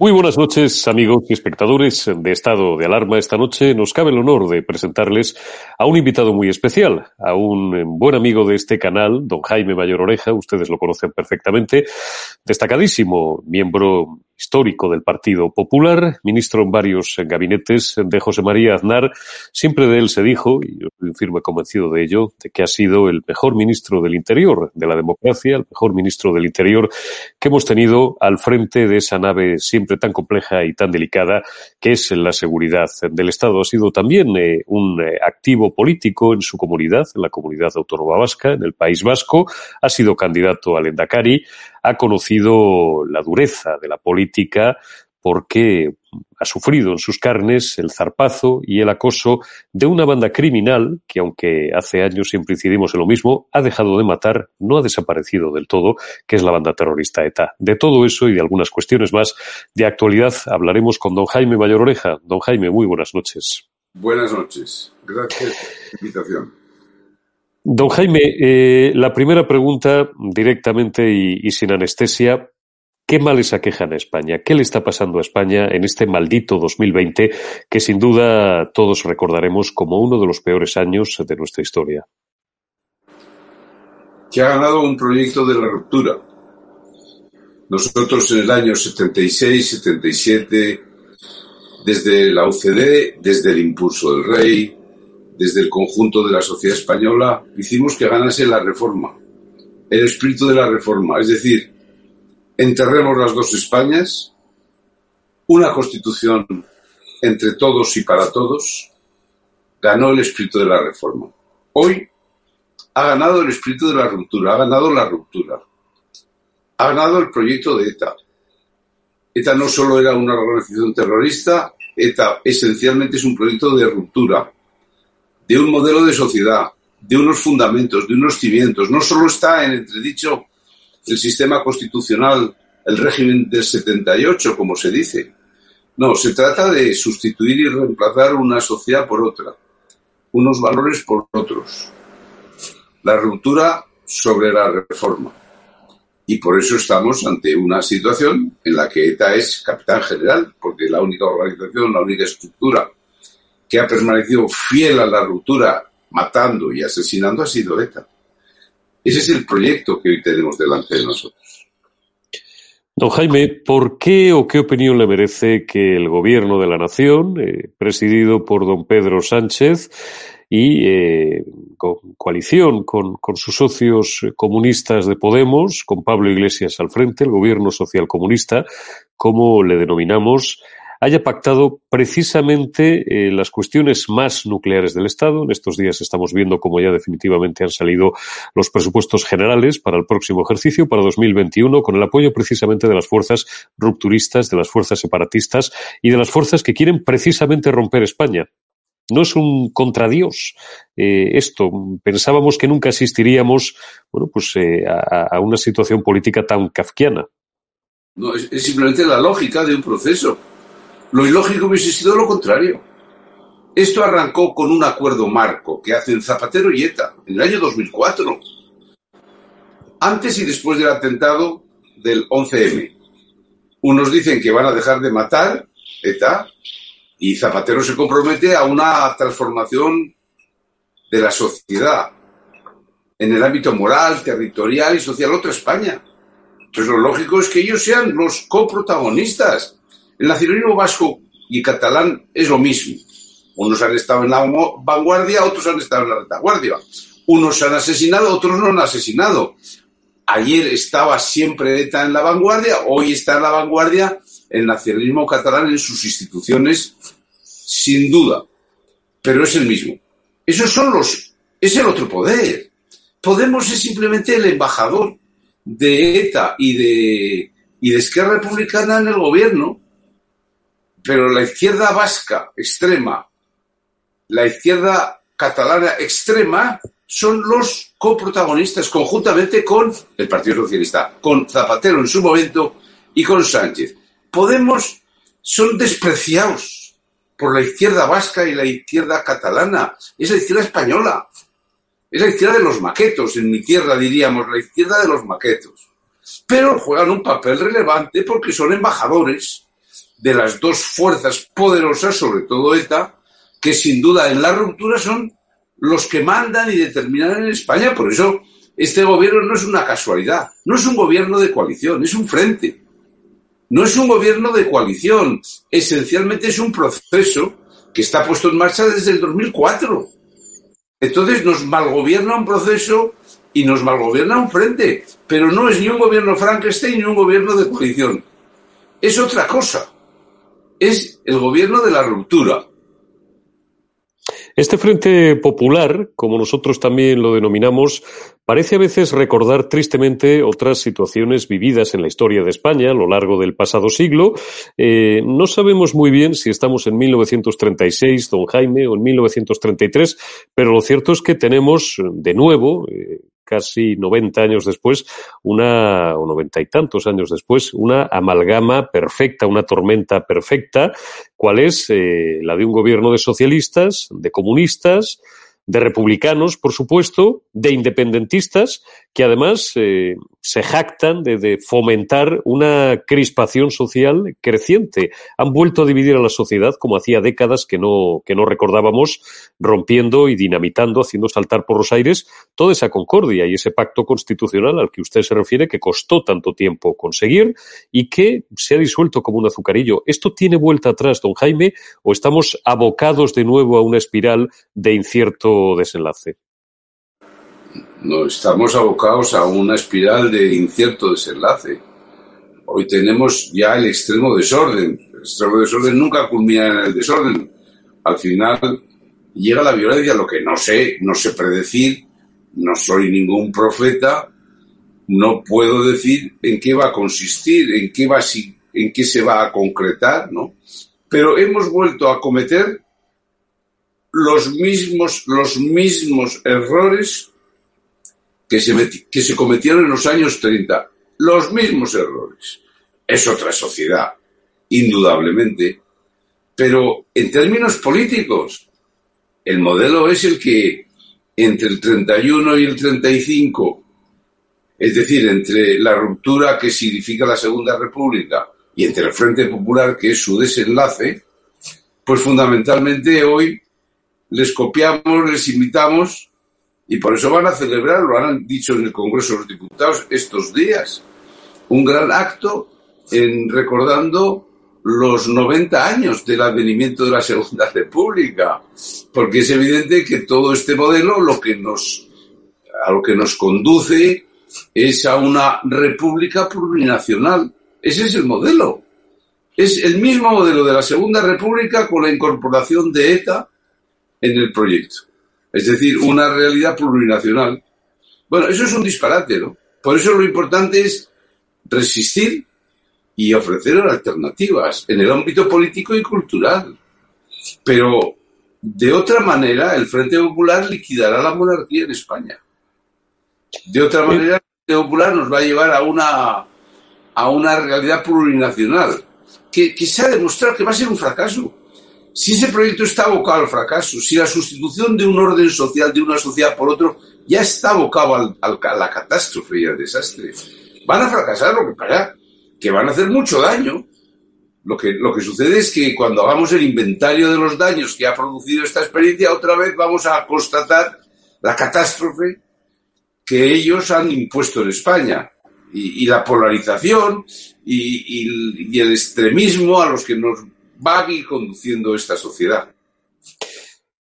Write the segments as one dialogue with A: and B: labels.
A: Muy buenas noches, amigos y espectadores de Estado de Alarma. Esta noche nos cabe el honor de presentarles a un invitado muy especial, a un buen amigo de este canal, don Jaime Mayor Oreja, ustedes lo conocen perfectamente, destacadísimo miembro histórico del Partido Popular, ministro en varios gabinetes de José María Aznar. Siempre de él se dijo, y yo estoy firme convencido de ello, de que ha sido el mejor ministro del Interior de la democracia, el mejor ministro del Interior que hemos tenido al frente de esa nave siempre tan compleja y tan delicada que es la seguridad del Estado. Ha sido también eh, un eh, activo político en su comunidad, en la comunidad autónoma vasca, en el País Vasco. Ha sido candidato al Endacari, ha conocido la dureza de la política porque ha sufrido en sus carnes el zarpazo y el acoso de una banda criminal que, aunque hace años siempre incidimos en lo mismo, ha dejado de matar, no ha desaparecido del todo, que es la banda terrorista ETA. De todo eso y de algunas cuestiones más de actualidad hablaremos con don Jaime Mayor Oreja. Don Jaime, muy buenas noches.
B: Buenas noches. Gracias por la invitación.
A: Don Jaime, eh, la primera pregunta directamente y, sin anestesia. ¿Qué males aquejan a España? ¿Qué le está pasando a España en este maldito 2020 que sin duda todos recordaremos como uno de los peores años de nuestra historia?
B: Que ha ganado un proyecto de la ruptura. Nosotros en el año 76, 77, desde la UCD, desde el impulso del rey, desde el conjunto de la sociedad española, hicimos que ganase la reforma, el espíritu de la reforma, es decir, enterremos las dos Españas, una constitución entre todos y para todos, ganó el espíritu de la reforma. Hoy ha ganado el espíritu de la ruptura, ha ganado la ruptura, ha ganado el proyecto de ETA. ETA no solo era una organización terrorista, ETA esencialmente es un proyecto de ruptura, de un modelo de sociedad, de unos fundamentos, de unos cimientos. No solo está en entredicho el sistema constitucional, el régimen del 78, como se dice. No, se trata de sustituir y reemplazar una sociedad por otra, unos valores por otros. La ruptura sobre la reforma. Y por eso estamos ante una situación en la que ETA es capitán general, porque la única organización, la única estructura que ha permanecido fiel a la ruptura, matando y asesinando, ha sido ETA. Ese es el proyecto que hoy tenemos delante de nosotros.
A: Don Jaime, ¿por qué o qué opinión le merece que el gobierno de la nación, eh, presidido por don Pedro Sánchez y eh, con coalición con, con, sus socios comunistas de Podemos, con Pablo Iglesias al frente, el gobierno social comunista, como le denominamos, haya pactado precisamente eh, las cuestiones más nucleares del Estado. En estos días estamos viendo cómo ya definitivamente han salido los presupuestos generales para el próximo ejercicio, para 2021, con el apoyo precisamente de las fuerzas rupturistas, de las fuerzas separatistas y de las fuerzas que quieren precisamente romper España. No es un contradios eh, esto. Pensábamos que nunca asistiríamos bueno, pues, eh, a, una situación política tan kafkiana.
B: No, es simplemente la lógica de un proceso. Lo ilógico hubiese sido lo contrario. Esto arrancó con un acuerdo marco que hacen Zapatero y ETA en el año 2004, antes y después del atentado del 11M. Unos dicen que van a dejar de matar ETA y Zapatero se compromete a una transformación de la sociedad en el ámbito moral, territorial y social, otra España. Entonces lo lógico es que ellos sean los coprotagonistas. El nacionalismo vasco y catalán es lo mismo. Unos han estado en la vanguardia, otros han estado en la retaguardia. Unos han asesinado, otros no han asesinado. Ayer estaba siempre ETA en la vanguardia, hoy está en la vanguardia el nacionalismo catalán en sus instituciones, sin duda. Pero es el mismo. Esos son los, es el otro poder. Podemos es simplemente el embajador de ETA y de, y de Esquerra Republicana en el gobierno, pero la izquierda vasca extrema, la izquierda catalana extrema, son los coprotagonistas conjuntamente con el Partido Socialista, con Zapatero en su momento y con Sánchez. Podemos son despreciados por la izquierda vasca y la izquierda catalana. Es la izquierda española. Es la izquierda de los maquetos. En mi tierra diríamos la izquierda de los maquetos. Pero juegan un papel relevante porque son embajadores de las dos fuerzas poderosas, sobre todo ETA, que sin duda en la ruptura son los que mandan y determinan en España. Por eso este gobierno no es una casualidad, no es un gobierno de coalición, es un frente. No es un gobierno de coalición, esencialmente es un proceso que está puesto en marcha desde el 2004. Entonces nos malgobierna un proceso y nos malgobierna un frente, pero no es ni un gobierno Frankenstein ni un gobierno de coalición. Es otra cosa. Es el gobierno de la ruptura,
A: este Frente Popular, como nosotros también lo denominamos, parece a veces recordar tristemente otras situaciones vividas en la historia de España a lo largo del pasado siglo. Eh, no sabemos muy bien si estamos en 1936, don Jaime, o en 1933, pero lo cierto es que tenemos de nuevo, eh, casi 90 años después, una, o noventa y tantos años después, una amalgama perfecta, una tormenta perfecta, cual es eh, la de un gobierno de socialistas, de comunistas, de republicanos, por supuesto, de independentistas, que además eh, se jactan de, de, fomentar una crispación social creciente. Han vuelto a dividir a la sociedad como hacía décadas que no, que no recordábamos, rompiendo y dinamitando, haciendo saltar por los aires toda esa concordia y ese pacto constitucional al que usted se refiere que costó tanto tiempo conseguir y que se ha disuelto como un azucarillo. ¿Esto tiene vuelta atrás, don Jaime, o estamos abocados de nuevo a una espiral de incierto desenlace?
B: No, estamos abocados a una espiral de incierto desenlace. Hoy tenemos ya el extremo desorden. El extremo desorden nunca culmina en el desorden. Al final llega la violencia, lo que no sé, no sé predecir, no soy ningún profeta, no puedo decir en qué va a consistir, en qué, va, en qué se va a concretar, ¿no? Pero hemos vuelto a cometer los mismos, los mismos errores que se, cometieron en los años 30. Los mismos errores. Es otra sociedad, indudablemente. Pero en términos políticos, el modelo es el que entre el 31 y el 35, es decir, entre la ruptura que significa la Segunda República y entre el Frente Popular, que es su desenlace, pues fundamentalmente hoy les copiamos, les imitamos y por eso van a celebrar, lo han dicho en el Congreso de los Diputados estos días, un gran acto en recordando los 90 años del advenimiento de la Segunda República, porque es evidente que todo este modelo lo que nos, a lo que nos conduce es a una república plurinacional. Ese es el modelo. Es el mismo modelo de la Segunda República con la incorporación de ETA en el proyecto es decir, una realidad plurinacional. Bueno, eso es un disparate, ¿no? Por eso lo importante es resistir y ofrecer alternativas en el ámbito político y cultural. Pero de otra manera, el Frente Popular liquidará la monarquía en España. De otra manera, el Frente Popular nos va a llevar a una a una realidad plurinacional, que, que se ha demostrado que va a ser un fracaso. Si ese proyecto está abocado al fracaso, si la sustitución de un orden social de una sociedad por otro ya está abocado al, a la catástrofe y al desastre, van a fracasar lo que pasa, que van a hacer mucho daño. Lo que, lo que sucede es que cuando hagamos el inventario de los daños que ha producido esta experiencia, otra vez vamos a constatar la catástrofe que ellos han impuesto en España y, la polarización y, el extremismo a los que nos va conduciendo esta sociedad.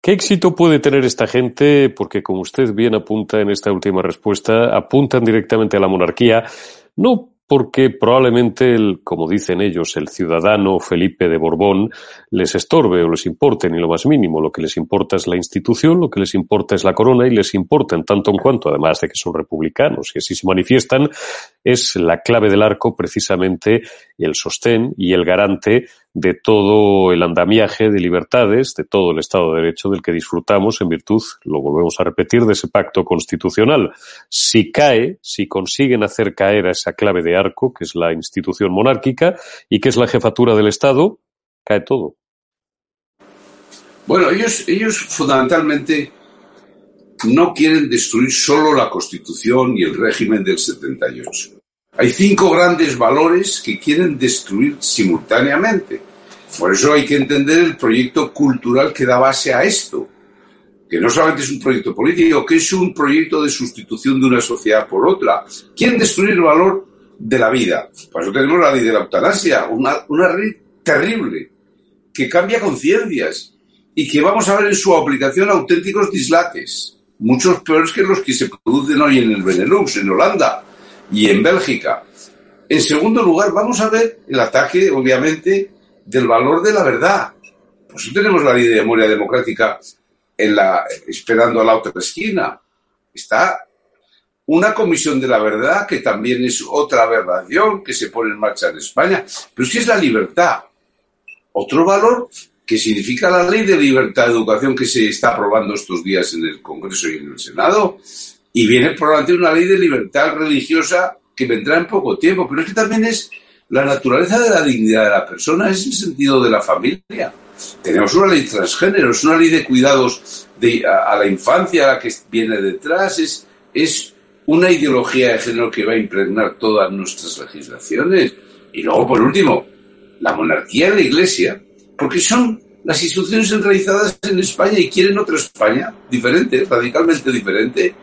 A: ¿Qué éxito puede tener esta gente? Porque, como usted bien apunta en esta última respuesta, apuntan directamente a la monarquía, no porque probablemente, como dicen ellos, el ciudadano Felipe de Borbón les estorbe o les importe ni lo más mínimo. Lo que les importa es la institución, lo que les importa es la corona y les importa en tanto en cuanto, además de que son republicanos y así se manifiestan, es la clave del arco precisamente el sostén y el garante de todo el andamiaje de libertades, de todo el Estado de Derecho del que disfrutamos en virtud, lo volvemos a repetir, de ese pacto constitucional. Si cae, si consiguen hacer caer a esa clave de arco, que es la institución monárquica y que es la jefatura del Estado, cae todo.
B: Bueno, ellos, ellos fundamentalmente no quieren destruir solo la Constitución y el régimen del 78. Hay cinco grandes valores que quieren destruir simultáneamente. Por eso hay que entender el proyecto cultural que da base a esto, que no solamente es un proyecto político, que es un proyecto de sustitución de una sociedad por otra. Quieren destruir el valor de la vida. Por eso tenemos la ley de la eutanasia, una, una ley terrible, que cambia conciencias y que vamos a ver en su aplicación auténticos dislates muchos peores que los que se producen hoy en el Benelux, en Holanda y en Bélgica. En segundo lugar, vamos a ver el ataque, obviamente, del valor de la verdad. Por eso tenemos la ley de memoria democrática en la, esperando a la otra esquina. Está una comisión de la verdad, que también es otra aberración que se pone en marcha en España. Pero es que es la libertad. Otro valor que significa la ley de libertad de educación que se está aprobando estos días en el Congreso y en el Senado, y viene probablemente una ley de libertad religiosa que vendrá en poco tiempo, pero es que también es la naturaleza de la dignidad de la persona, es el sentido de la familia. Tenemos una ley transgénero, es una ley de cuidados de, a, la infancia, a la que viene detrás, es, es una ideología de género que va a impregnar todas nuestras legislaciones. Y luego, por último, la monarquía y la iglesia porque son las instituciones centralizadas en España y quieren otra España diferente, radicalmente diferente.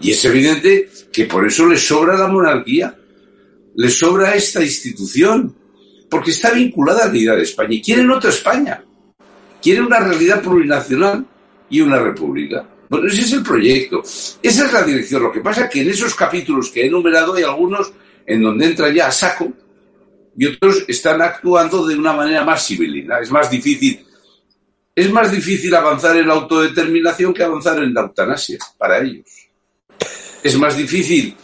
B: Y es evidente que por eso les sobra la monarquía, les sobra esta institución, porque está vinculada a la idea de España y quieren otra España. Quieren una realidad plurinacional y una república. Bueno, ese es el proyecto. Esa es la dirección. Lo que pasa es que en esos capítulos que he enumerado hay algunos en donde entra ya a saco y otros están actuando de una manera más civilina. Es más difícil, es más difícil avanzar en la autodeterminación que avanzar en la eutanasia para ellos. Es más difícil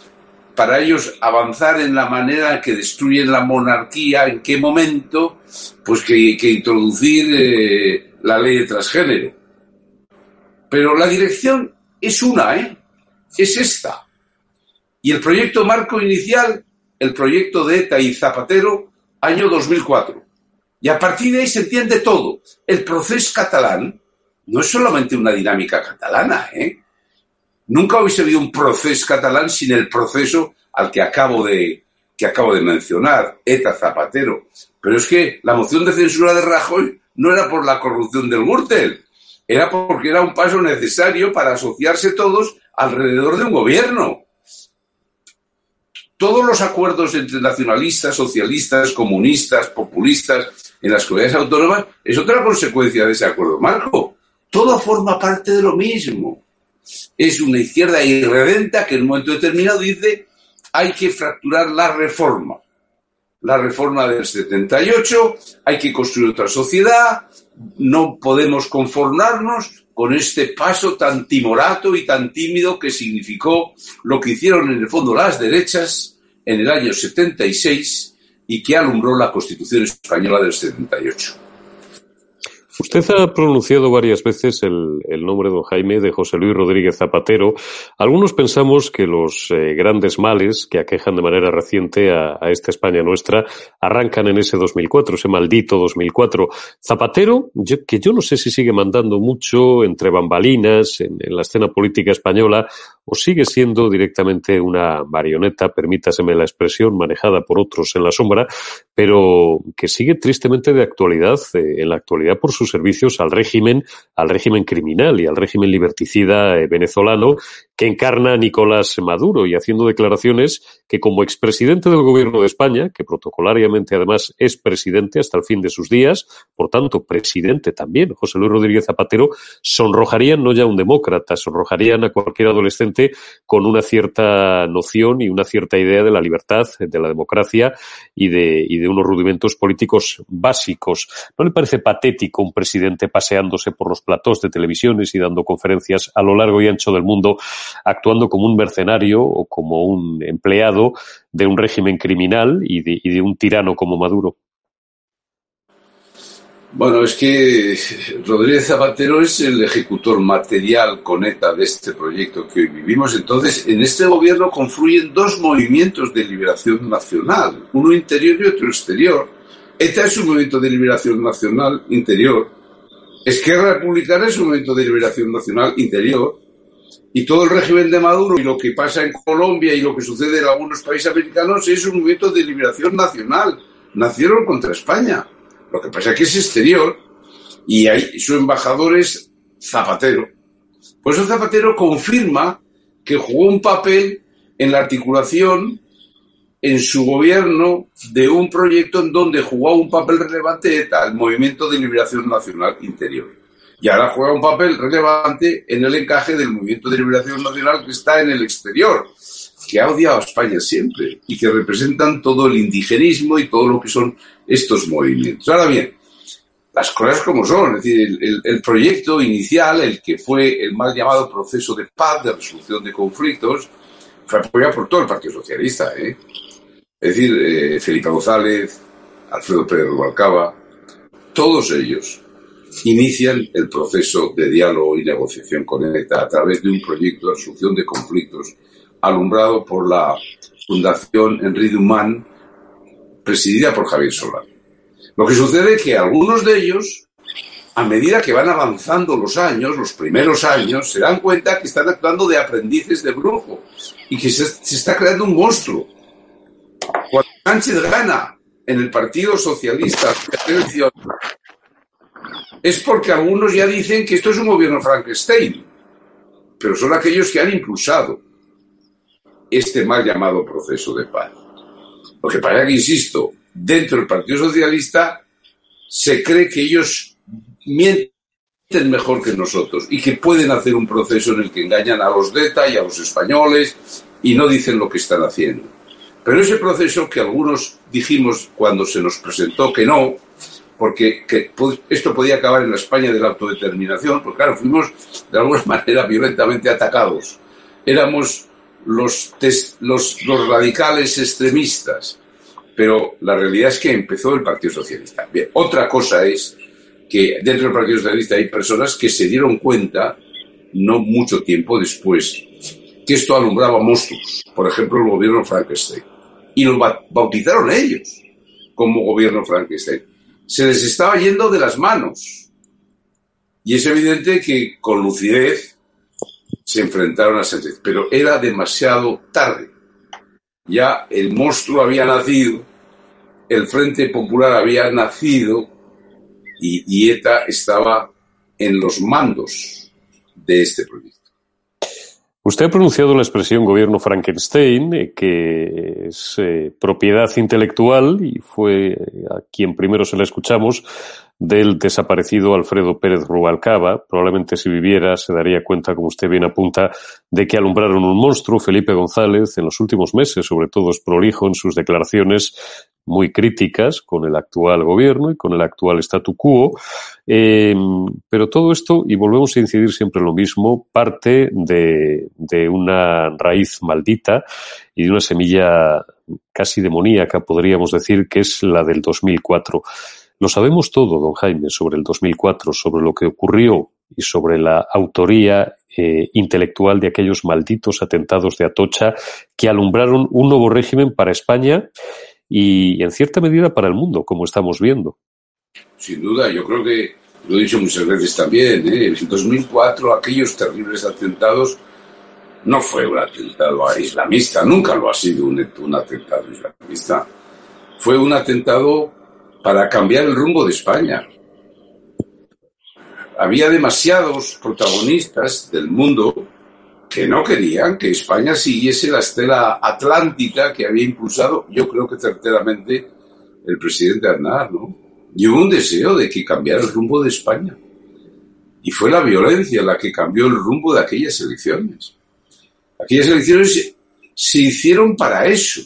B: para ellos avanzar en la manera que destruyen la monarquía, en qué momento, pues que, introducir eh, la ley de transgénero. Pero la dirección es una, ¿eh? Es esta. Y el proyecto marco inicial el proyecto de ETA y Zapatero, año 2004. Y a partir de ahí se entiende todo. El proceso catalán no es solamente una dinámica catalana, ¿eh? Nunca hubiese habido un proceso catalán sin el proceso al que acabo de, que acabo de mencionar, ETA Zapatero. Pero es que la moción de censura de Rajoy no era por la corrupción del Gürtel, era porque era un paso necesario para asociarse todos alrededor de un gobierno todos los acuerdos entre nacionalistas, socialistas, comunistas, populistas en las comunidades autónomas es otra consecuencia de ese acuerdo marco. Todo forma parte de lo mismo. Es una izquierda irredenta que en un momento determinado dice hay que fracturar la reforma. La reforma del 78, hay que construir otra sociedad, no podemos conformarnos con este paso tan timorato y tan tímido que significó lo que hicieron en el fondo las derechas en el año 76 y que alumbró la Constitución española del 78.
A: Usted ha pronunciado varias veces el, nombre, don Jaime, de José Luis Rodríguez Zapatero. Algunos pensamos que los eh, grandes males que aquejan de manera reciente a, esta España nuestra arrancan en ese 2004, ese maldito 2004. Zapatero, que yo no sé si sigue mandando mucho entre bambalinas en la escena política española, o sigue siendo directamente una marioneta, permítaseme la expresión, manejada por otros en la sombra, pero que sigue tristemente de actualidad, eh, en la actualidad por sus servicios al régimen, al régimen criminal y al régimen liberticida eh, venezolano que encarna Nicolás Maduro y haciendo declaraciones que como expresidente del gobierno de España, que protocolariamente además es presidente hasta el fin de sus días, por tanto presidente también, José Luis Rodríguez Zapatero, sonrojarían no ya a un demócrata, sonrojarían a cualquier adolescente con una cierta noción y una cierta idea de la libertad, de la democracia y de, y de unos rudimentos políticos básicos. ¿No le parece patético un presidente paseándose por los platós de televisiones y dando conferencias a lo largo y ancho del mundo actuando como un mercenario o como un empleado de un régimen criminal y de, un tirano como Maduro.
B: Bueno, es que Rodríguez Zapatero es el ejecutor material con ETA de este proyecto que hoy vivimos. Entonces, en este gobierno confluyen dos movimientos de liberación nacional, uno interior y otro exterior. ETA es un movimiento de liberación nacional interior. Esquerra Republicana es un movimiento de liberación nacional interior. Y todo el régimen de Maduro y lo que pasa en Colombia y lo que sucede en algunos países americanos es un movimiento de liberación nacional. Nacieron contra España. Lo que pasa es que es exterior y hay, su embajador es Zapatero. Por eso Zapatero confirma que jugó un papel en la articulación en su gobierno de un proyecto en donde jugó un papel relevante el Movimiento de Liberación Nacional Interior y ahora juega un papel relevante en el encaje del movimiento de liberación nacional que está en el exterior, que ha odiado a España siempre y que representan todo el indigenismo y todo lo que son estos movimientos. Ahora bien, las cosas como son, es decir, el, proyecto inicial, el que fue el mal llamado proceso de paz, de resolución de conflictos, fue apoyado por todo el Partido Socialista. ¿eh? Es decir, eh, Felipe González, Alfredo Pérez Rubalcaba, todos ellos inician el proceso de diálogo y negociación con ETA a través de un proyecto de resolución de conflictos alumbrado por la Fundación Henri Duman, presidida por Javier Solá. Lo que sucede es que algunos de ellos, a medida que van avanzando los años, los primeros años, se dan cuenta que están actuando de aprendices de brujo y que se, se está creando un monstruo. Cuando Sánchez gana en el Partido Socialista es porque algunos ya dicen que esto es un gobierno Frankenstein, pero son aquellos que han impulsado este mal llamado proceso de paz. Lo que pasa que, insisto, dentro del Partido Socialista se cree que ellos mienten mejor que nosotros y que pueden hacer un proceso en el que engañan a los DETA y a los españoles y no dicen lo que están haciendo. Pero ese proceso que algunos dijimos cuando se nos presentó que no, porque esto podía acabar en la España de la autodeterminación, porque claro, fuimos de alguna manera violentamente atacados. Éramos los, radicales extremistas, pero la realidad es que empezó el Partido Socialista. Otra cosa es que dentro del Partido Socialista hay personas que se dieron cuenta, no mucho tiempo después, que esto alumbraba monstruos, por ejemplo el gobierno Frankenstein, y lo bautizaron ellos como gobierno Frankenstein se les estaba yendo de las manos. Y es evidente que con lucidez se enfrentaron a Sánchez, pero era demasiado tarde. Ya el monstruo había nacido, el Frente Popular había nacido y, y ETA estaba en los mandos de este proyecto.
A: Usted ha pronunciado la expresión gobierno Frankenstein, eh, que es eh, propiedad intelectual y fue a quien primero se la escuchamos del desaparecido Alfredo Pérez Rubalcaba. Probablemente si viviera se daría cuenta, como usted bien apunta, de que alumbraron un monstruo. Felipe González, en los últimos meses, sobre todo, es prolijo en sus declaraciones muy críticas con el actual gobierno y con el actual statu quo. Eh, pero todo esto, y volvemos a incidir siempre en lo mismo, parte de, de una raíz maldita y de una semilla casi demoníaca, podríamos decir, que es la del 2004. Lo sabemos todo, don Jaime, sobre el 2004, sobre lo que ocurrió y sobre la autoría eh, intelectual de aquellos malditos atentados de Atocha que alumbraron un nuevo régimen para España y, en cierta medida, para el mundo, como estamos viendo.
B: Sin duda, yo creo que lo he dicho muchas veces también, ¿eh? en 2004 aquellos terribles atentados no fue un atentado islamista, nunca lo ha sido un atentado islamista. Fue un atentado para cambiar el rumbo de España. Había demasiados protagonistas del mundo que no querían que España siguiese la estela atlántica que había impulsado, yo creo que certeramente, el presidente Aznar, ¿no? Y hubo un deseo de que cambiara el rumbo de España. Y fue la violencia la que cambió el rumbo de aquellas elecciones. Aquellas elecciones se hicieron para eso,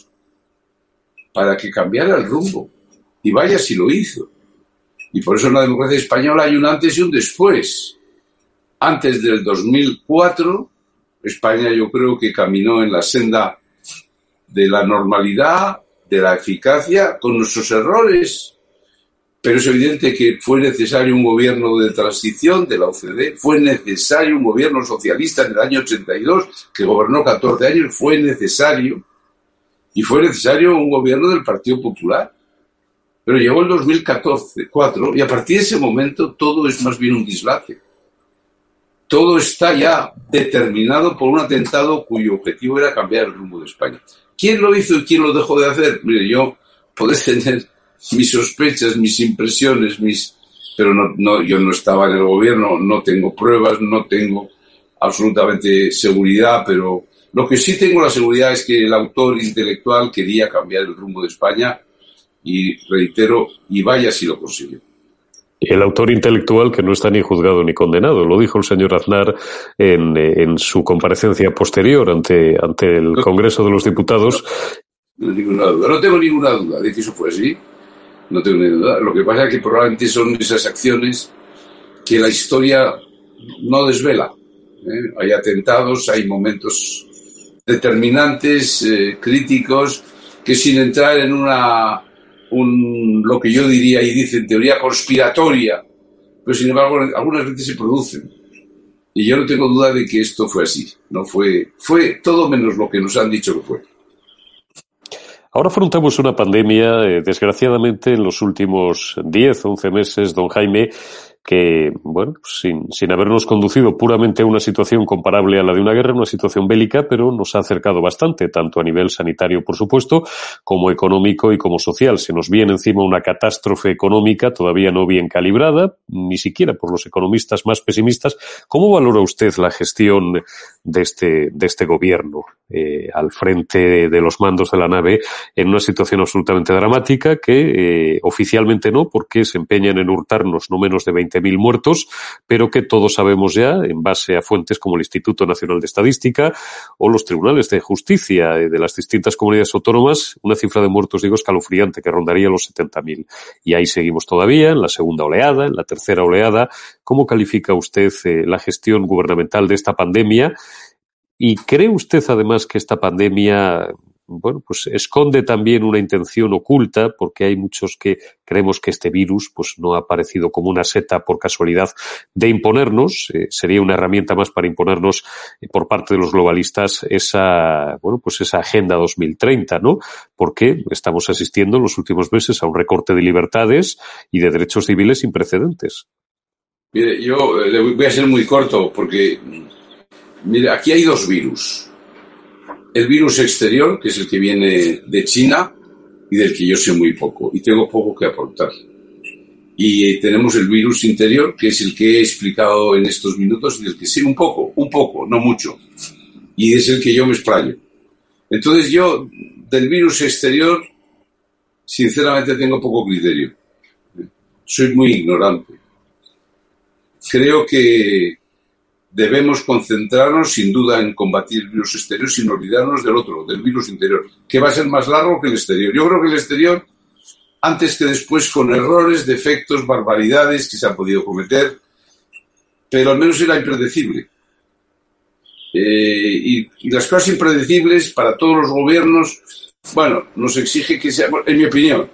B: para que cambiara el rumbo. Y vaya si lo hizo. Y por eso en la democracia española hay un antes y un después. Antes del 2004, España yo creo que caminó en la senda de la normalidad, de la eficacia, con nuestros errores, pero es evidente que fue necesario un gobierno de transición de la OCDE, fue necesario un gobierno socialista en el año 82, que gobernó 14 años, fue necesario, y fue necesario un gobierno del Partido Popular. Pero llegó el 2014, 4, y a partir de ese momento todo es más bien un dislate. Todo está ya determinado por un atentado cuyo objetivo era cambiar el rumbo de España. ¿Quién lo hizo y quién lo dejó de hacer? Mire, yo podés tener mis sospechas, mis impresiones, mis pero no, no, yo no estaba en el gobierno, no tengo pruebas, no tengo absolutamente seguridad, pero lo que sí tengo la seguridad es que el autor intelectual quería cambiar el rumbo de España y reitero, y vaya si lo consiguió.
A: El autor intelectual que no está ni juzgado ni condenado, lo dijo el señor Aznar en, en su comparecencia posterior ante, ante el Congreso de los Diputados.
B: No, ninguna duda, no tengo ninguna duda de que eso fue así no tengo ni duda. Lo que pasa es que probablemente son esas acciones que la historia no desvela. ¿eh? Hay atentados, hay momentos determinantes, eh, críticos, que sin entrar en una, lo que yo diría y dicen teoría conspiratoria, pero sin embargo algunas veces se producen. Y yo no tengo duda de que esto fue así. No fue, fue todo menos lo que nos han dicho que fue.
A: Ahora afrontamos una pandemia, eh, desgraciadamente, en los últimos 10, 11 meses, don Jaime, que, bueno, sin, sin habernos conducido puramente a una situación comparable a la de una guerra, una situación bélica, pero nos ha acercado bastante, tanto a nivel sanitario, por supuesto, como económico y como social. Se nos viene encima una catástrofe económica todavía no bien calibrada, ni siquiera por los economistas más pesimistas. ¿Cómo valora usted la gestión de este, de este gobierno eh, al frente de los mandos de la nave en una situación absolutamente dramática que eh, oficialmente no, porque se empeñan en hurtarnos no menos de 20 mil muertos, pero que todos sabemos ya, en base a fuentes como el Instituto Nacional de Estadística o los tribunales de justicia de las distintas comunidades autónomas, una cifra de muertos, digo, escalofriante, que rondaría los 70.000. Y ahí seguimos todavía, en la segunda oleada, en la tercera oleada. ¿Cómo califica usted eh, la gestión gubernamental de esta pandemia? ¿Y cree usted además que esta pandemia bueno, pues esconde también una intención oculta, porque hay muchos que creemos que este virus, pues no ha aparecido como una seta por casualidad de imponernos, eh, sería una herramienta más para imponernos eh, por parte de los globalistas esa, bueno, pues esa agenda 2030, ¿no? Porque estamos asistiendo en los últimos meses a un recorte de libertades y de derechos civiles sin precedentes.
B: Mire, yo eh, voy a ser muy corto, porque, mire, aquí hay dos virus el virus exterior, que es el que viene de China y del que yo sé muy poco y tengo poco que aportar. Y tenemos el virus interior, que es el que he explicado en estos minutos y del que sé un poco, un poco, no mucho. Y es el que yo me explayo. Entonces yo, del virus exterior, sinceramente tengo poco criterio. Soy muy ignorante. Creo que debemos concentrarnos sin duda en combatir el virus exterior sin olvidarnos del otro, del virus interior, que va a ser más largo que el exterior. Yo creo que el exterior, antes que después, con errores, defectos, barbaridades que se han podido cometer, pero al menos era impredecible. Eh, y, las cosas impredecibles para todos los gobiernos, bueno, nos exige que sea, en mi opinión,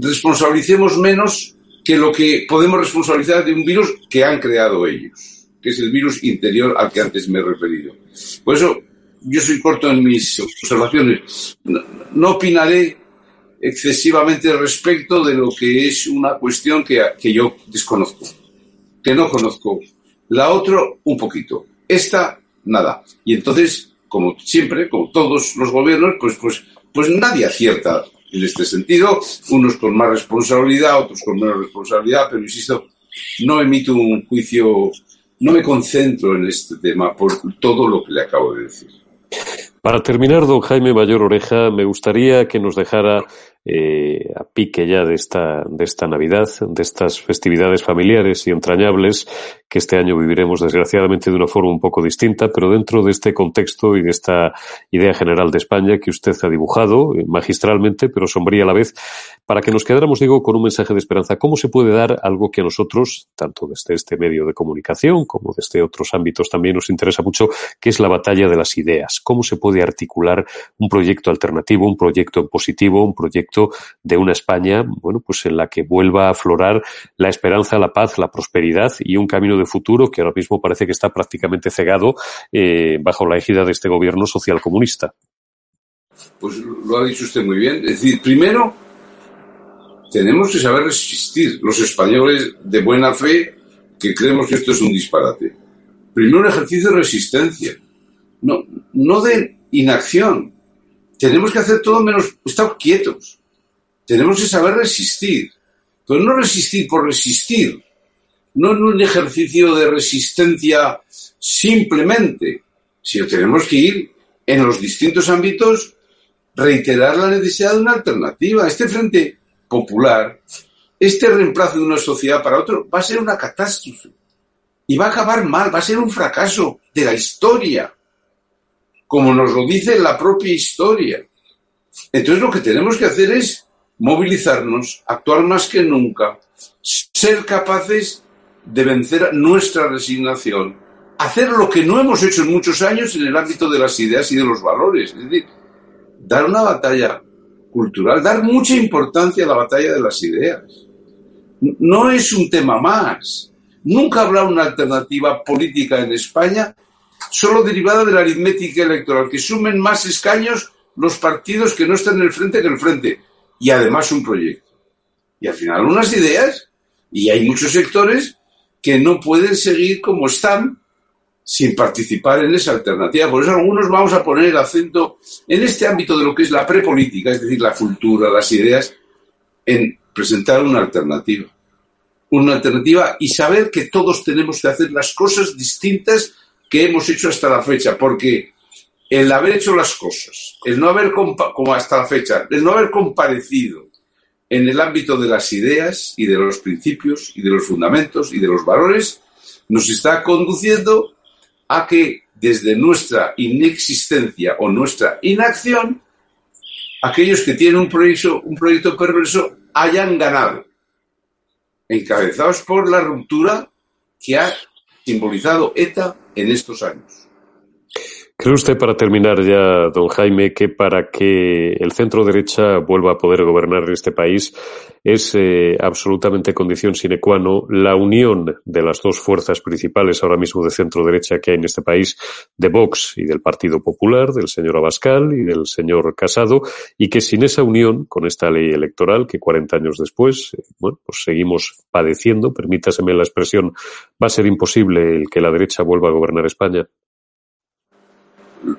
B: responsabilicemos menos que lo que podemos responsabilizar de un virus que han creado ellos, que es el virus interior al que antes me he referido. Por eso yo soy corto en mis observaciones. No, opinaré excesivamente respecto de lo que es una cuestión que, que yo desconozco, que no conozco. La otra, un poquito. Esta, nada. Y entonces, como siempre, como todos los gobiernos, pues, pues, pues nadie acierta en este sentido, unos con más responsabilidad, otros con menos responsabilidad, pero insisto, no emito un juicio, no me concentro en este tema por todo lo que le acabo de decir.
A: Para terminar, don Jaime Mayor Oreja, me gustaría que nos dejara eh, a pique ya de esta, de esta Navidad, de estas festividades familiares y entrañables que este año viviremos desgraciadamente de una forma un poco distinta, pero dentro de este contexto y de esta idea general de España que usted ha dibujado eh, magistralmente, pero sombría a la vez, para que nos quedáramos, digo, con un mensaje de esperanza. ¿Cómo se puede dar algo que a nosotros, tanto desde este medio de comunicación como desde otros ámbitos también nos interesa mucho, que es la batalla de las ideas? ¿Cómo se puede articular un proyecto alternativo, un proyecto positivo, un proyecto de una España, bueno, pues en la que vuelva a aflorar la esperanza, la paz, la prosperidad y un camino de futuro que ahora mismo parece que está prácticamente cegado eh, bajo la égida de este gobierno socialcomunista.
B: Pues lo ha dicho usted muy bien. Es decir, primero, tenemos que saber resistir los españoles de buena fe que creemos que esto es un disparate. Primero un ejercicio de resistencia, no, no de inacción. Tenemos que hacer todo menos estar quietos. Tenemos que saber resistir, pero no resistir por resistir, no en un ejercicio de resistencia simplemente, sino tenemos que ir en los distintos ámbitos reiterar la necesidad de una alternativa. Este frente popular, este reemplazo de una sociedad para otro, va a ser una catástrofe. Y va a acabar mal, va a ser un fracaso de la historia, como nos lo dice la propia historia. Entonces lo que tenemos que hacer es movilizarnos, actuar más que nunca, ser capaces de vencer nuestra resignación, hacer lo que no hemos hecho en muchos años en el ámbito de las ideas y de los valores, es decir, dar una batalla cultural, dar mucha importancia a la batalla de las ideas. No es un tema más. Nunca habrá una alternativa política en España solo derivada de la aritmética electoral, que sumen más escaños los partidos que no están en el frente que el frente, y además un proyecto. Y al final unas ideas, y hay muchos sectores que no pueden seguir como están sin participar en esa alternativa. Por eso algunos vamos a poner el acento en este ámbito de lo que es la prepolítica, es decir, la cultura, las ideas, en presentar una alternativa. Una alternativa y saber que todos tenemos que hacer las cosas distintas que hemos hecho hasta la fecha, porque el haber hecho las cosas, el no haber, como hasta la fecha, el no haber comparecido en el ámbito de las ideas y de los principios y de los fundamentos y de los valores, nos está conduciendo a que desde nuestra inexistencia o nuestra inacción, aquellos que tienen un proyecto, un proyecto perverso hayan ganado, encabezados por la ruptura que ha simbolizado ETA en estos años.
A: ¿Cree usted, para terminar ya, don Jaime, que para que el centro derecha vuelva a poder gobernar este país es eh, absolutamente condición sine qua non la unión de las dos fuerzas principales ahora mismo de centro derecha que hay en este país, de Vox y del Partido Popular, del señor Abascal y del señor Casado, y que sin esa unión, con esta ley electoral que 40 años después, eh, bueno, pues seguimos padeciendo, permítaseme la expresión, va a ser imposible el que la derecha vuelva a gobernar España?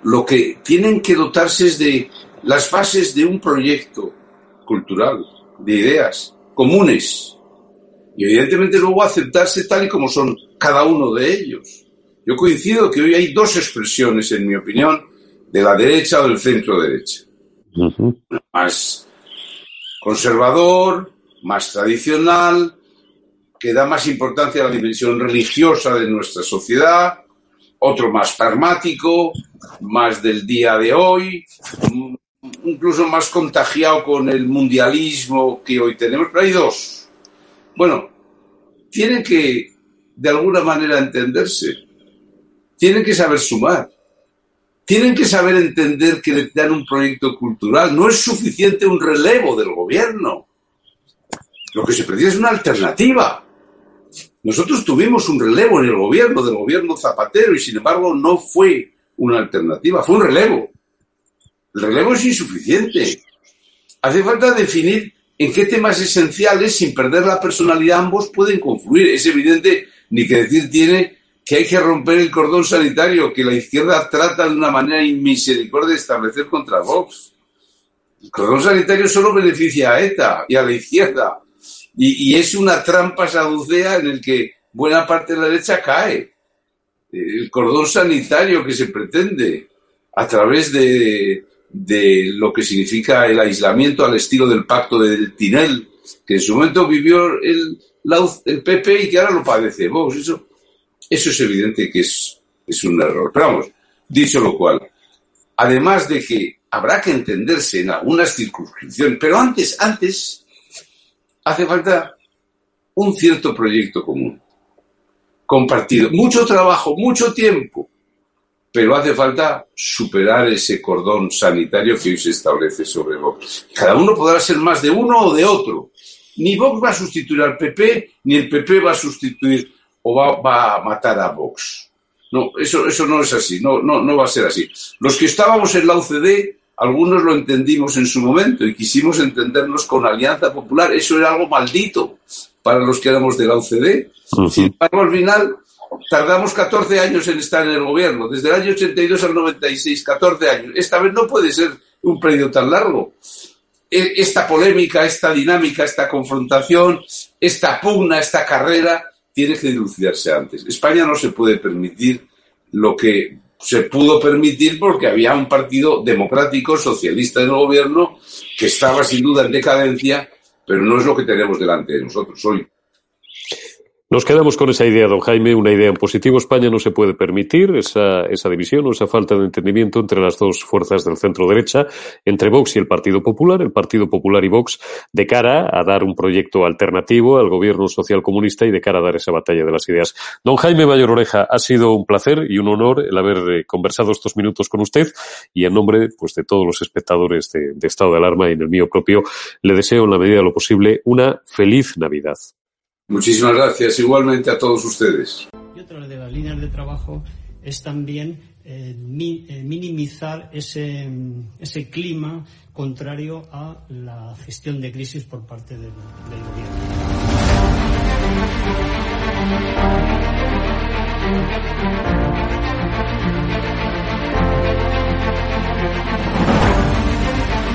B: Lo que tienen que dotarse es de las bases de un proyecto cultural, de ideas comunes, y evidentemente luego aceptarse tal y como son cada uno de ellos. Yo coincido que hoy hay dos expresiones, en mi opinión, de la derecha o del centro derecha. Más conservador, más tradicional, que da más importancia a la dimensión religiosa de nuestra sociedad, otro más pragmático, más del día de hoy, incluso más contagiado con el mundialismo que hoy tenemos, pero hay dos. Bueno, tienen que de alguna manera entenderse, tienen que saber sumar, tienen que saber entender que necesitan un proyecto cultural, no es suficiente un relevo del gobierno. Lo que se precisa es una alternativa. Nosotros tuvimos un relevo en el gobierno, del gobierno Zapatero, y sin embargo no fue una alternativa, fue un relevo. El relevo es insuficiente. Hace falta definir en qué temas esenciales, sin perder la personalidad, ambos pueden confluir. Es evidente, ni que decir tiene, que hay que romper el cordón sanitario que la izquierda trata de una manera inmisericordia de establecer contra Vox. El cordón sanitario solo beneficia a ETA y a la izquierda. Y, es una trampa saducea en el que buena parte de la derecha cae. El cordón sanitario que se pretende a través de, de lo que significa el aislamiento al estilo del pacto del Tinel, que en su momento vivió el, el PP y que ahora lo padece Eso, eso es evidente que es, es un error. Pero vamos, dicho lo cual, además de que habrá que entenderse en algunas circunscripciones, pero antes, antes, hace falta un cierto proyecto común, compartido. Mucho trabajo, mucho tiempo, pero hace falta superar ese cordón sanitario que hoy se establece sobre Vox. Cada uno podrá ser más de uno o de otro. Ni Vox va a sustituir al PP, ni el PP va a sustituir o va, a matar a Vox. No, eso, eso no es así, no, no, no va a ser así. Los que estábamos en la OCDE, algunos lo entendimos en su momento y quisimos entendernos con Alianza Popular. Eso era algo maldito para los que éramos de la OCDE. Sin embargo, al final Tardamos 14 años en estar en el gobierno, desde el año 82 al 96, 14 años. Esta vez no puede ser un periodo tan largo. E, esta polémica, esta dinámica, esta confrontación, esta pugna, esta carrera, tiene que dilucidarse antes. España no se puede permitir lo que se pudo permitir porque había un partido democrático, socialista en el gobierno, que estaba sin duda en decadencia, pero no es lo que tenemos delante de nosotros hoy.
A: Nos quedamos con esa idea, don Jaime, una idea en positivo. España no se puede permitir esa, división o esa falta de entendimiento entre las dos fuerzas del centro derecha, entre Vox y el Partido Popular, el Partido Popular y Vox, de cara a dar un proyecto alternativo al gobierno social comunista y de cara a dar esa batalla de las ideas. Don Jaime Mayor Oreja, ha sido un placer y un honor el haber eh, conversado estos minutos con usted y en nombre pues, de todos los espectadores de, de Estado de Alarma y en el mío propio, le deseo en la medida de lo posible una feliz Navidad.
B: Muchísimas gracias, igualmente a todos ustedes.
C: Y otra de las líneas de trabajo es también eh, eh, minimizar ese, ese, clima contrario a la gestión de crisis por parte del gobierno.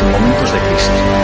D: en momentos de crisis.